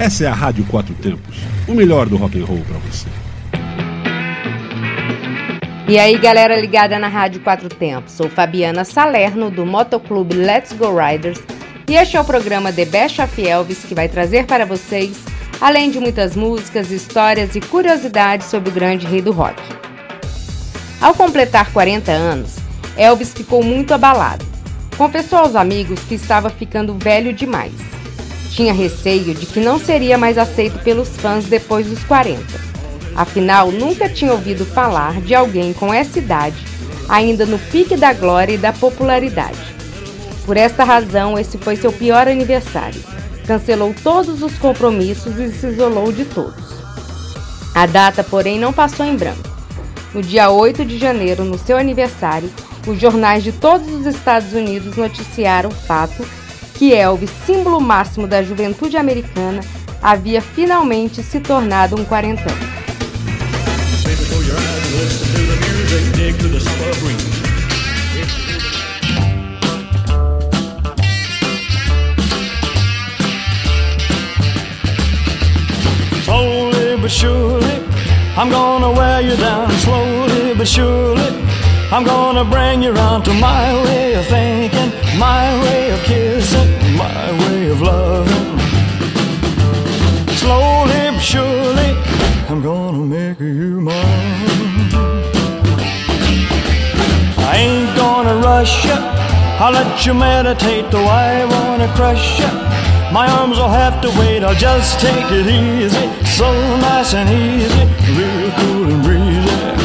Essa é a Rádio Quatro Tempos, o melhor do rock and roll para você. E aí, galera ligada na Rádio Quatro Tempos. Sou Fabiana Salerno do Motoclube Let's Go Riders e este é o programa The Best of Elvis que vai trazer para vocês, além de muitas músicas, histórias e curiosidades sobre o grande rei do rock. Ao completar 40 anos, Elvis ficou muito abalado. Confessou aos amigos que estava ficando velho demais. Tinha receio de que não seria mais aceito pelos fãs depois dos 40. Afinal, nunca tinha ouvido falar de alguém com essa idade, ainda no pique da glória e da popularidade. Por esta razão, esse foi seu pior aniversário. Cancelou todos os compromissos e se isolou de todos. A data, porém, não passou em branco. No dia 8 de janeiro, no seu aniversário, os jornais de todos os Estados Unidos noticiaram o fato que Elvis, símbolo máximo da juventude americana, havia finalmente se tornado um quarentão. Slowly but surely, I'm gonna wear you down. Slowly but surely. I'm gonna bring you round to my way of thinking, my way of kissing, my way of loving. Slowly but surely, I'm gonna make you mine. I ain't gonna rush you, I'll let you meditate, though I wanna crush you. My arms will have to wait, I'll just take it easy, so nice and easy, real cool and breezy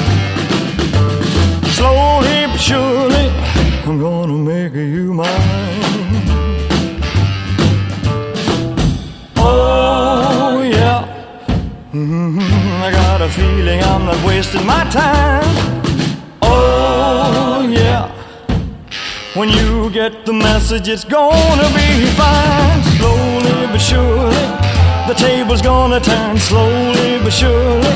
slowly but surely, I'm gonna make you mine. Oh, yeah. Mm-hmm. I got a feeling I'm not wasting my time. Oh, yeah. When you get the message, it's gonna be fine. Slowly but surely, the table's gonna turn. Slowly but surely.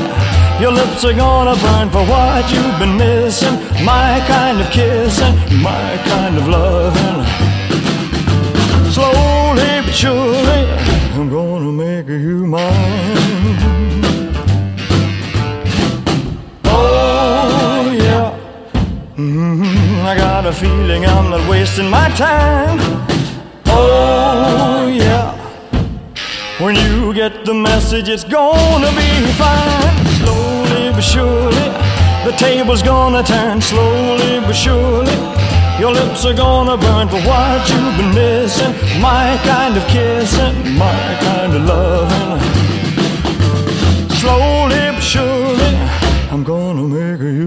Your lips are gonna burn for what you've been missing. My kind of kissing, my kind of loving. Slowly but surely, I'm gonna make you mine. Oh, yeah. Mm-hmm. I got a feeling I'm not wasting my time. Oh, yeah. When you get the message, it's gonna be fine slowly but surely. The table's gonna turn slowly but surely. Your lips are gonna burn for what you've been missing. My kind of kissing, my kind of loving. Slowly but surely, I'm gonna make you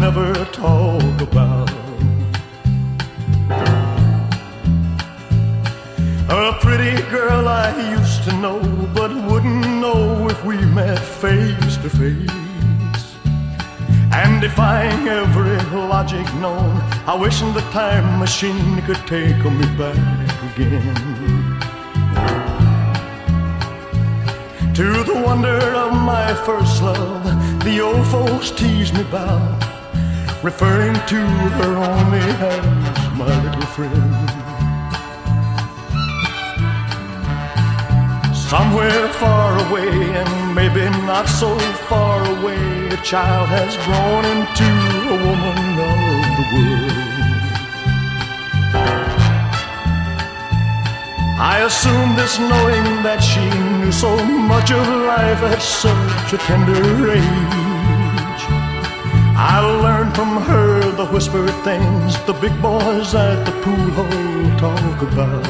never talk about. A pretty girl I used to know, but wouldn't know if we met face to face. And defying every logic known, I wish the time machine could take me back again. To the wonder of my first love, the old folks tease me about, referring to her only as my little friend. Somewhere far away, and maybe not so far away, a child has grown into a woman of the world. I assumed this knowing that she knew so much of life at such a tender age. I learned from her the whispered things the big boys at the pool hall talk about.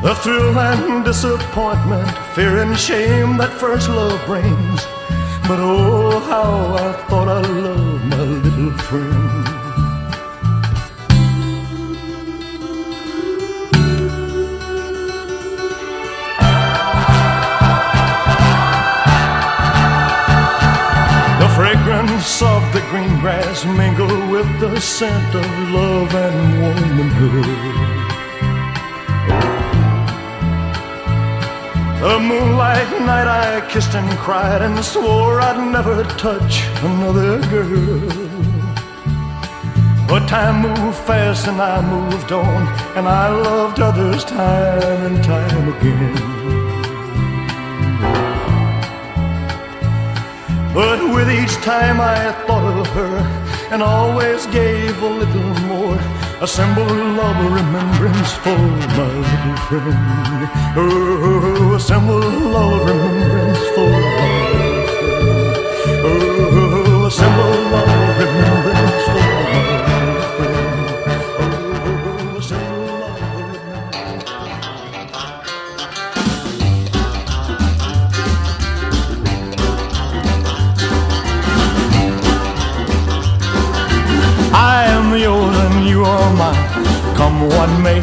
The thrill and disappointment, fear and shame that first love brings. But oh, how I thought I loved my little friend. Of the green grass mingle with the scent of love and womanhood. The moonlight night I kissed and cried and swore I'd never touch another girl. But time moved fast and I moved on, and I loved others time and time again. But with each time I thought of her and always gave a little more a symbol of remembrance for my little friend. Oh, a symbol of remembrance for my little friend. Oh, Come what may.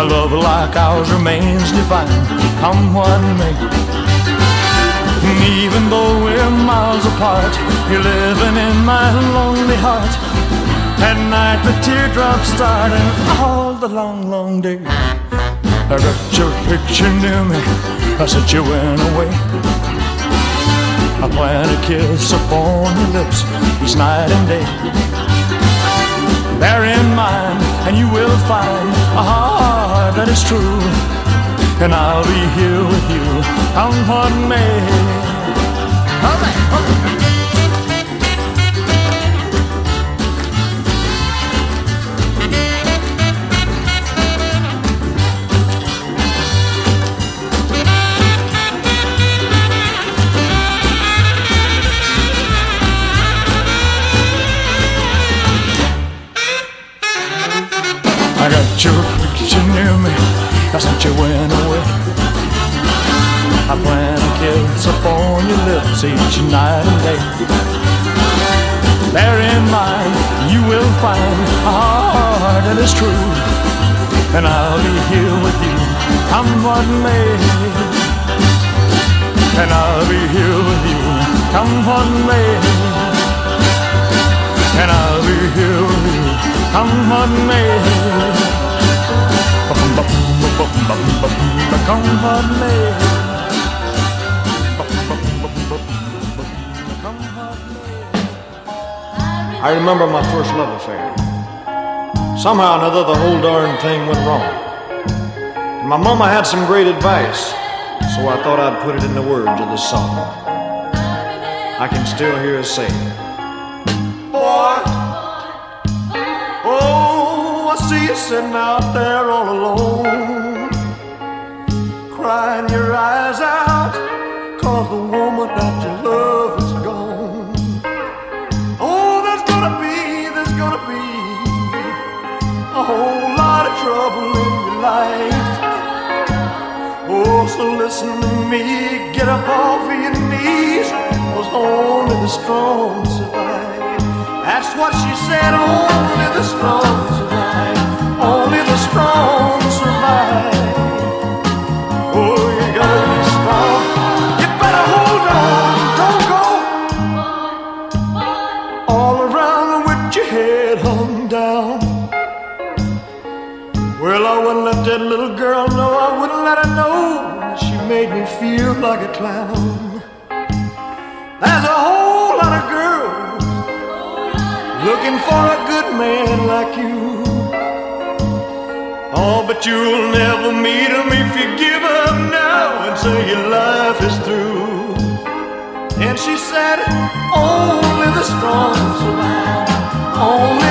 A love like ours remains divine. Come what may. And even though we're miles apart, you're living in my lonely heart. At night the teardrops start and all the long, long day. I got your picture near me. I said you went away. I plan a kiss upon your lips each night and day. Bear in mind, and you will find a heart that is true. And I'll be here with you, come what may. All right, all right. Near me. I sent you went away. I plan a kiss upon your lips each night and day. Bear in mind, you will find a heart that is true. And I'll be here with you, come what may. And I'll be here with you, come what may. And I'll be here with you, come what may. I remember my first love affair. Somehow or another, the whole darn thing went wrong. And my mama had some great advice, so I thought I'd put it in the words of this song. I can still hear her say, Boy, oh, I see you sitting out there all alone, that you love is gone. Oh, there's gonna be, there's gonna be a whole lot of trouble in your life. Oh, so listen to me, get up off of your knees, only the strong survive. That's what she said, only the strong survive, only the strong survive. Oh, you gotta girl know. I wouldn't let her know. She made me feel like a clown. There's a whole lot of girls looking for a good man like you. Oh, but you'll never meet him if you give up now and say your life is through. And she said, Only the strong survive. Only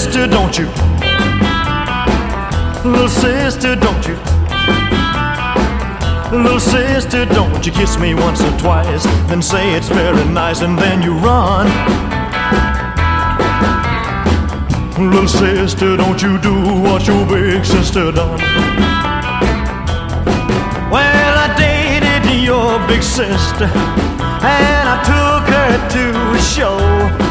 sister, don't you Little sister, don't you? Little sister, don't you kiss me once or twice, then say it's very nice, and then you run. Little sister, don't you do what your big sister done? Well, I dated your big sister, and I took her to a show.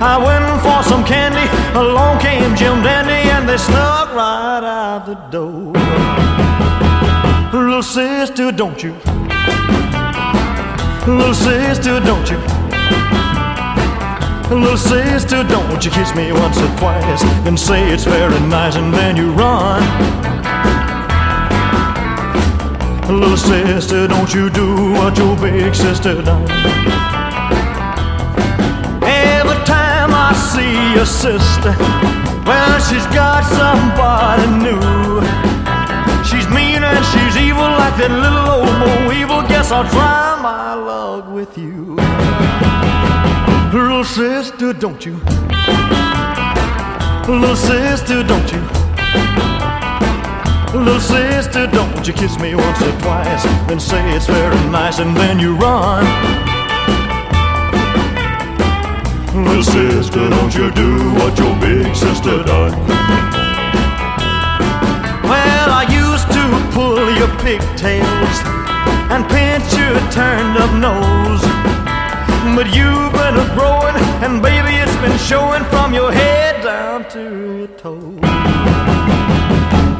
I went for some candy, along came Jim Dandy, and they snuck right out the door. Little sister, don't you? Little sister, don't you? Little sister, don't you kiss me once or twice and say it's very nice and then you run. Little sister, don't you do what your big sister done. See your sister. Well, she's got somebody new. She's mean and she's evil like that little old Bo Weevil. Guess I'll try my luck with you. Little sister, don't you? Little sister, don't you? Little sister, don't you kiss me once or twice, then say it's very nice, and then you run. Little sister, don't you do what your big sister done. Well, I used to pull your pigtails and pinch your turned up nose. But you've been a growing, and baby, it's been showing from your head down to your toes.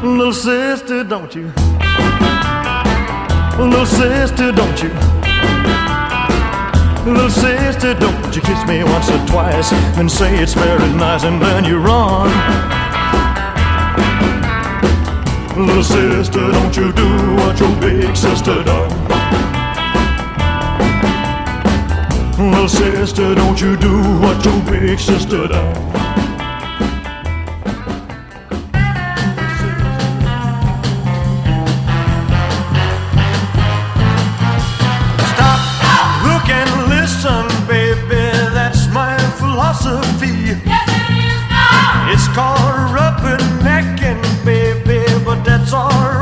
Little sister, don't you? Little sister, don't you? Little sister, don't you kiss me once or twice and say it's very nice and then you run. Little sister, don't you do what your big sister done. Little sister, don't you do what your big sister done. philosophy. Yes, it is, God. It's called rubbernecking, baby, but that's alright.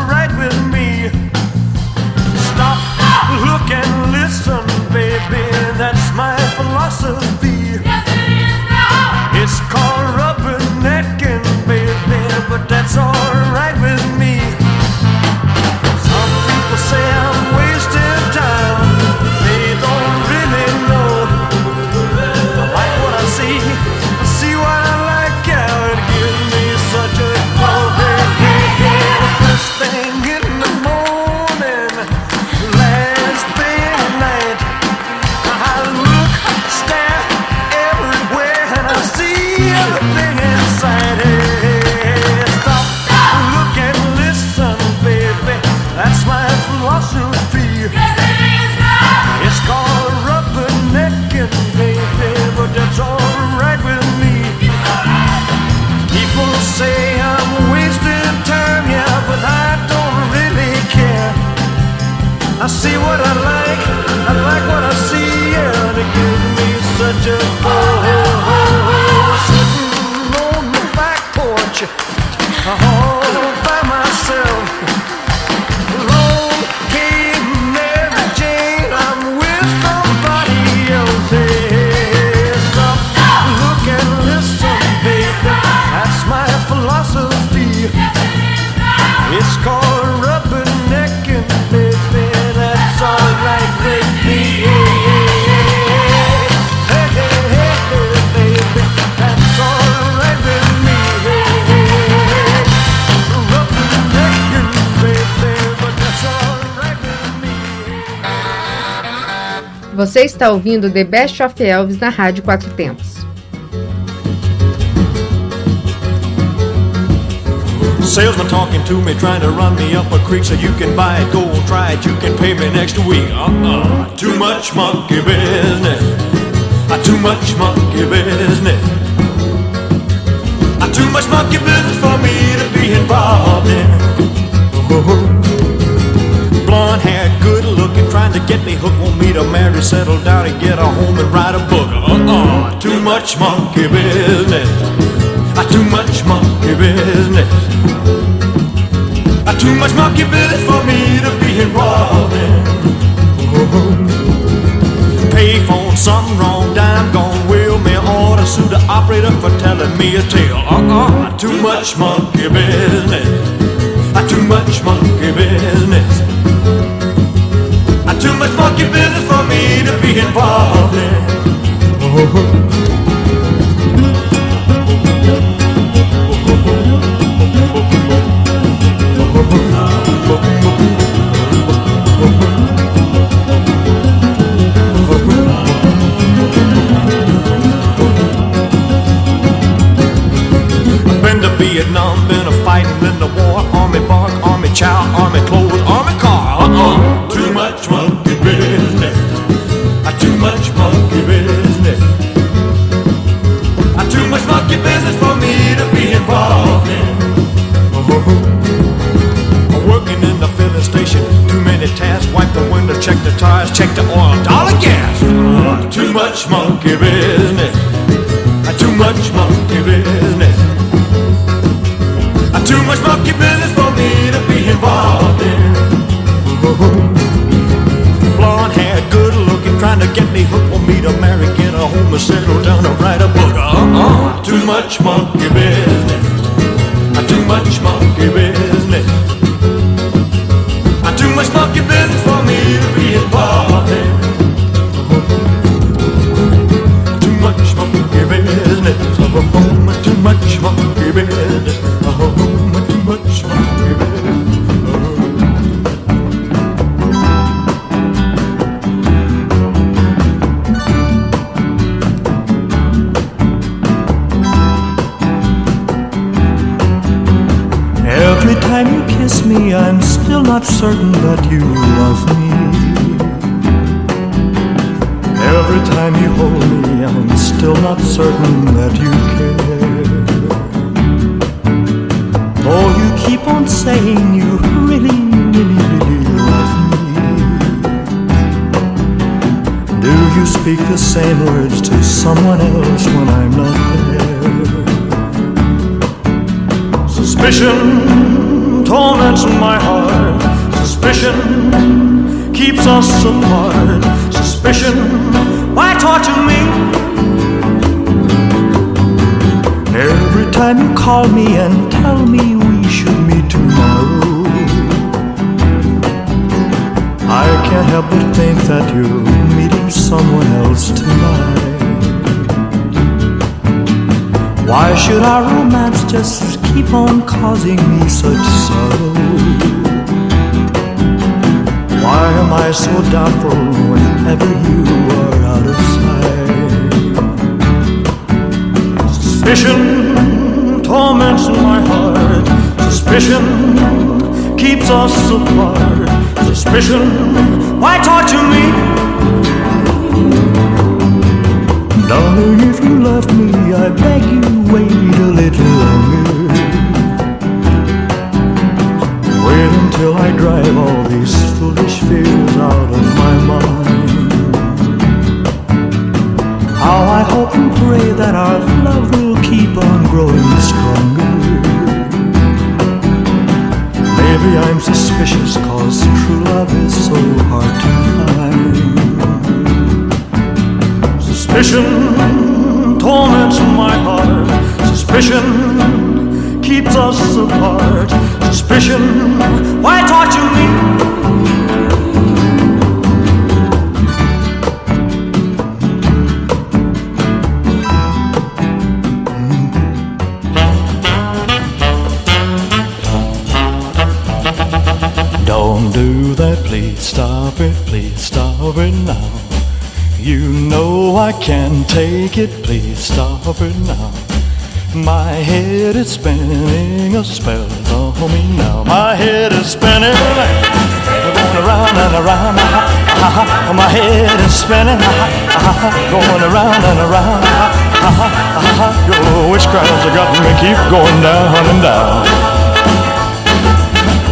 Você está ouvindo The Best of Elvis na Rádio Quatro Tempos. Salesman talking to me, trying to run me up a creek so you can buy it, go try it, you can pay me next week. Uh-uh, too much monkey business. Uh, too much monkey business. Uh, too much monkey business for me to be involved in. Blonde hair, good looking, trying to get me hooked, want me to marry, settle down and get a home and write a book. Uh-uh, too much monkey business. Uh, too much monkey business. Uh, too much monkey business for me to be involved in. Payphone, something wrong, dime gone, will me order, sue the operator for telling me a tale. Uh-uh, too much monkey business. Uh, too much monkey business. Too much monkey business for me to be involved in. To Vietnam, been a fighting in the war. Army bark, army chow, army clothes, much monkey business. Too much monkey business. Too much monkey business for me to be involved in. Blonde hair, good looking, trying to get me hooked, want me to marry, get a home and settle down and write a book. Uh-uh, too much monkey time you kiss me, I'm still not certain that you love me. Every time you hold me, I'm still not certain that you care. Though you keep on saying you really, really, really love me. Do you speak the same words to someone else when I'm not there? Suspicion torments my heart. Suspicion keeps us apart. Suspicion, why torture me? Every time you call me and tell me we should meet tomorrow, I can't help but think that you're meeting someone else tonight. Why should our romance just keep on causing me such sorrow? Why am I so doubtful whenever you are out of sight? Suspicion torments my heart. Suspicion keeps us apart. Suspicion, why torture me? Darling, if you love me, I beg you I drive all these foolish fears out of my mind. How I hope and pray that our love will keep on growing stronger. Maybe I'm suspicious cause true love is so hard to find. Suspicion torments my heart. Suspicion keeps us apart. Suspicion, why torture me? Don't do that, please stop it, please stop it now. You know I can't take it, please stop it now. My head is spinning a spell on me now. My head is spinning, going around and around. Uh-huh, uh-huh. My head is spinning, uh-huh, going around and around. Your witchcraft's got me keep going down and down.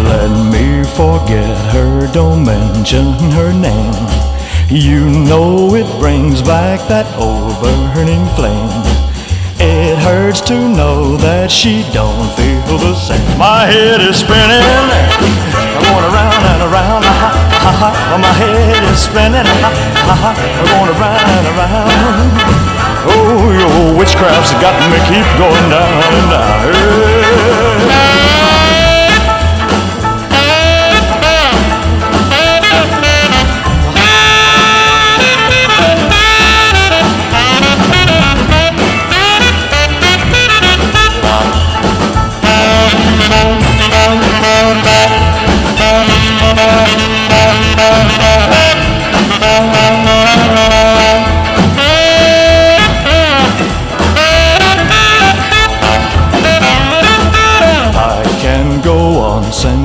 Let me forget her, don't mention her name. You know it brings back that old burning flame. Hurts to know that she don't feel the same. My head is spinning, I'm going around and around. My head is spinning, I'm going around and around. Oh, your witchcraft's got me keep going down and down.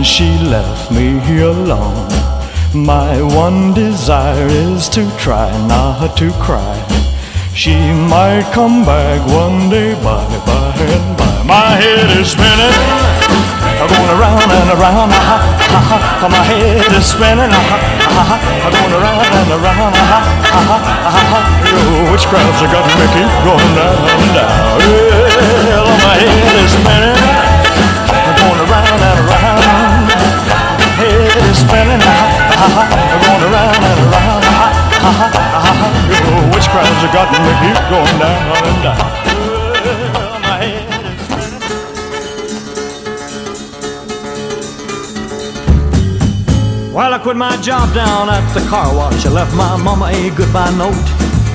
She left me alone. My one desire is to try not to cry. She might come back one day by by and by. My head is spinning, uh-huh. going around and around. Uh-huh, uh-huh. My head is spinning, going around and around. Your witchcraft's got me keep going down and down. Well, my head is spinning going around and around. Head is spinning, going around and around. Your witchcraft's got me keep going down and down. My head Well, I quit my job down at the car wash. I left my mama a goodbye note.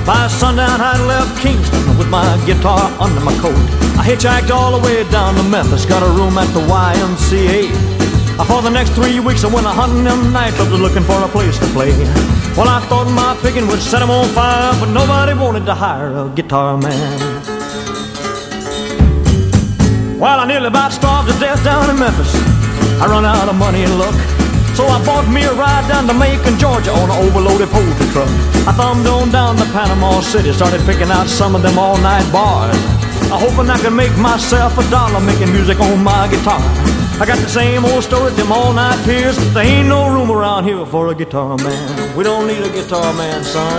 By sundown, I left Kingston with my guitar under my coat. I hitchhiked all the way down to Memphis, got a room at the YMCA. For the next three weeks, I went a hunting them nightclubs looking for a place to play. Well, I thought my picking would set 'em on fire, but nobody wanted to hire a guitar man. Well, I nearly about starved to death down in Memphis. I run out of money and luck. So I bought me a ride down to Macon, Georgia on an overloaded poultry truck. I thumbed on down to Panama City, started picking out some of them all night bars. I hoping I could make myself a dollar making music on my guitar. I got the same old story, them all night peers. There ain't no room around here for a guitar man. We don't need a guitar man, son.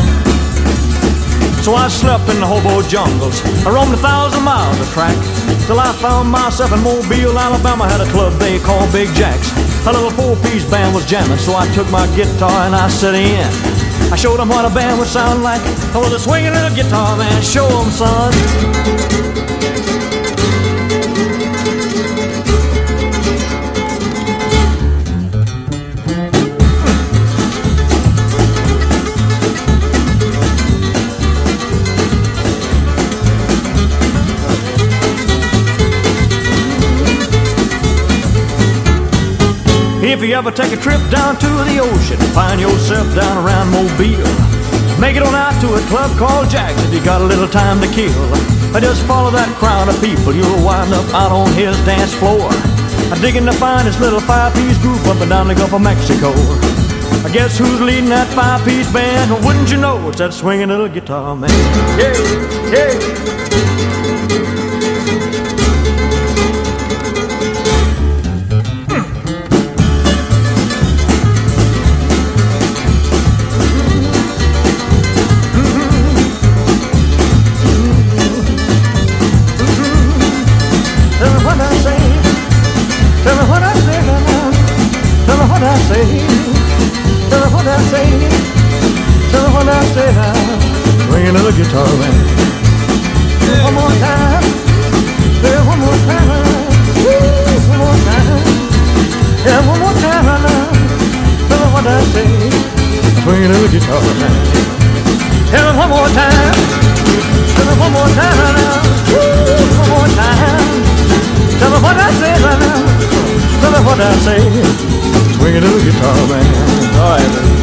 So I slept in the hobo jungles. I roamed a thousand miles of track till I found myself in Mobile, Alabama. Had a club they called Big Jacks. A little four-piece band was jamming, so I took my guitar and I set in. I showed them what a band would sound like. I was a swinging little guitar man. Show 'em, son. Ever take a trip down to the ocean, find yourself down around Mobile. Make it on out to a club called Jack's if you got a little time to kill. I just follow that crowd of people, you'll wind up out on his dance floor. Digging to find this little five-piece group up and down the Gulf of Mexico. I guess who's leading that five-piece band? Wouldn't you know it's that swinging little guitar man? Yeah, yeah. More time now. Woo, one more time. Tell me what I say right now. Tell me what I say. Guitar, man. All right, man.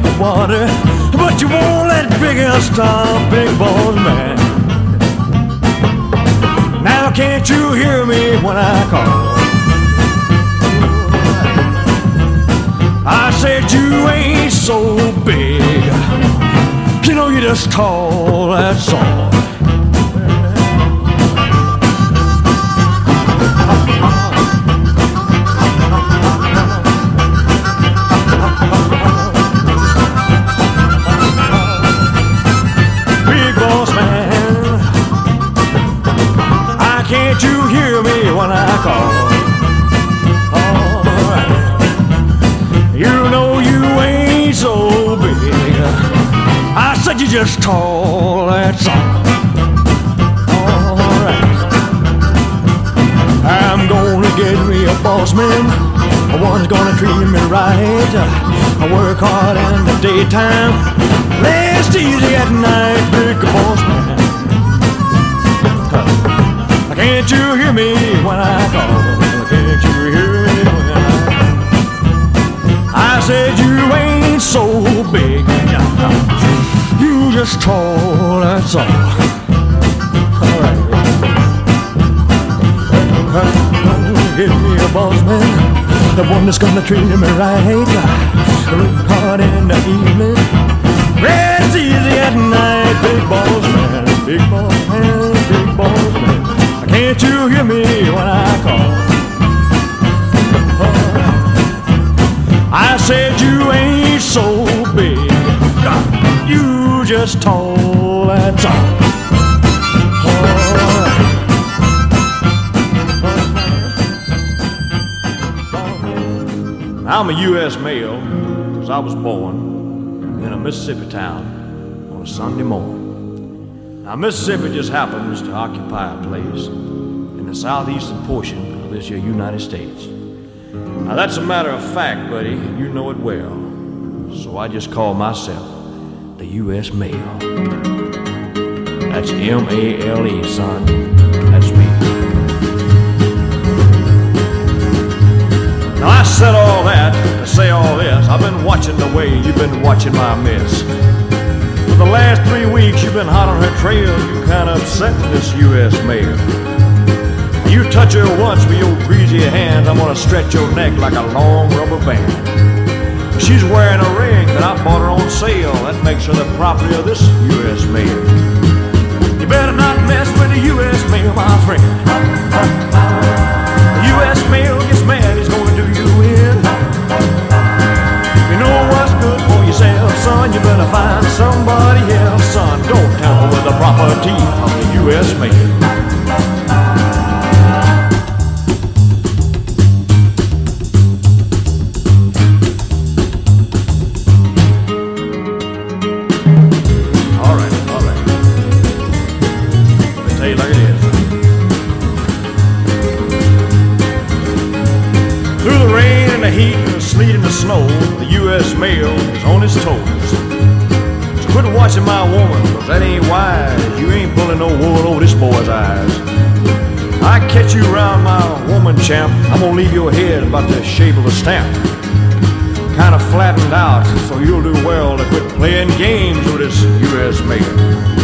Drink water, but you won't let big ass stop, big boss man. Now can't you hear me when I call? I said you ain't so big, you know you just tall, that's all. You hear me when I call? Alright. You know you ain't so big. I said you just tall, that's all. Alright. I'm gonna get me a boss man. One's gonna treat me right. I work hard in the daytime. Rest You tall, that's all. Alright. Give me a boss man, the one that's gonna treat me right. Work hard in the evening, rest easy at night. Big boss man, big boss man, big boss man. Can't you hear me when I call? I said you ain't so just tall, that's all. I'm a U.S. male because I was born in a Mississippi town on a Sunday morning. Now, Mississippi just happens to occupy a place in the southeastern portion of this United States. Now, that's a matter of fact, buddy, and you know it well. So I just call myself the U.S. mail. That's M A L E, son. That's me. Now I said all that to say all this. I've been watching the way you've been watching my miss. For the last three weeks you've been hot on her trail. You kind of upset this U.S. mail. You touch her once with your greasy hands, I'm gonna stretch your neck like a long rubber band. She's wearing a ring that I bought her on sale. That makes her the property of this U.S. mail. You better not mess with the U.S. mail, my friend. The U.S. mail gets mad, he's gonna do you in. You know what's good for yourself, son. You better find somebody else, son. Don't tamper with the property of the U.S. mail. A stamp. Kinda flattened out, so you'll do well to quit playing games with this U.S. mail.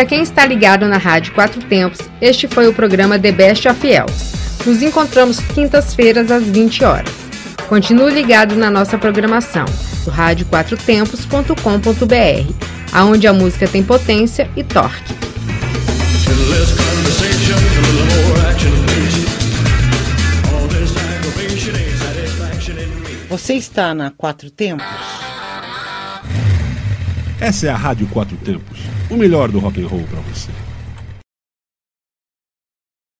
Para quem está ligado na Rádio Quatro Tempos, este foi o programa The Best of Elves. Nos encontramos quintas-feiras às 20 horas. Continue ligado na nossa programação do radioquatrotempos.com.br, aonde a música tem potência e torque. Você está na Quatro Tempos? Essa é a Rádio Quatro Tempos, o melhor do rock and roll para você.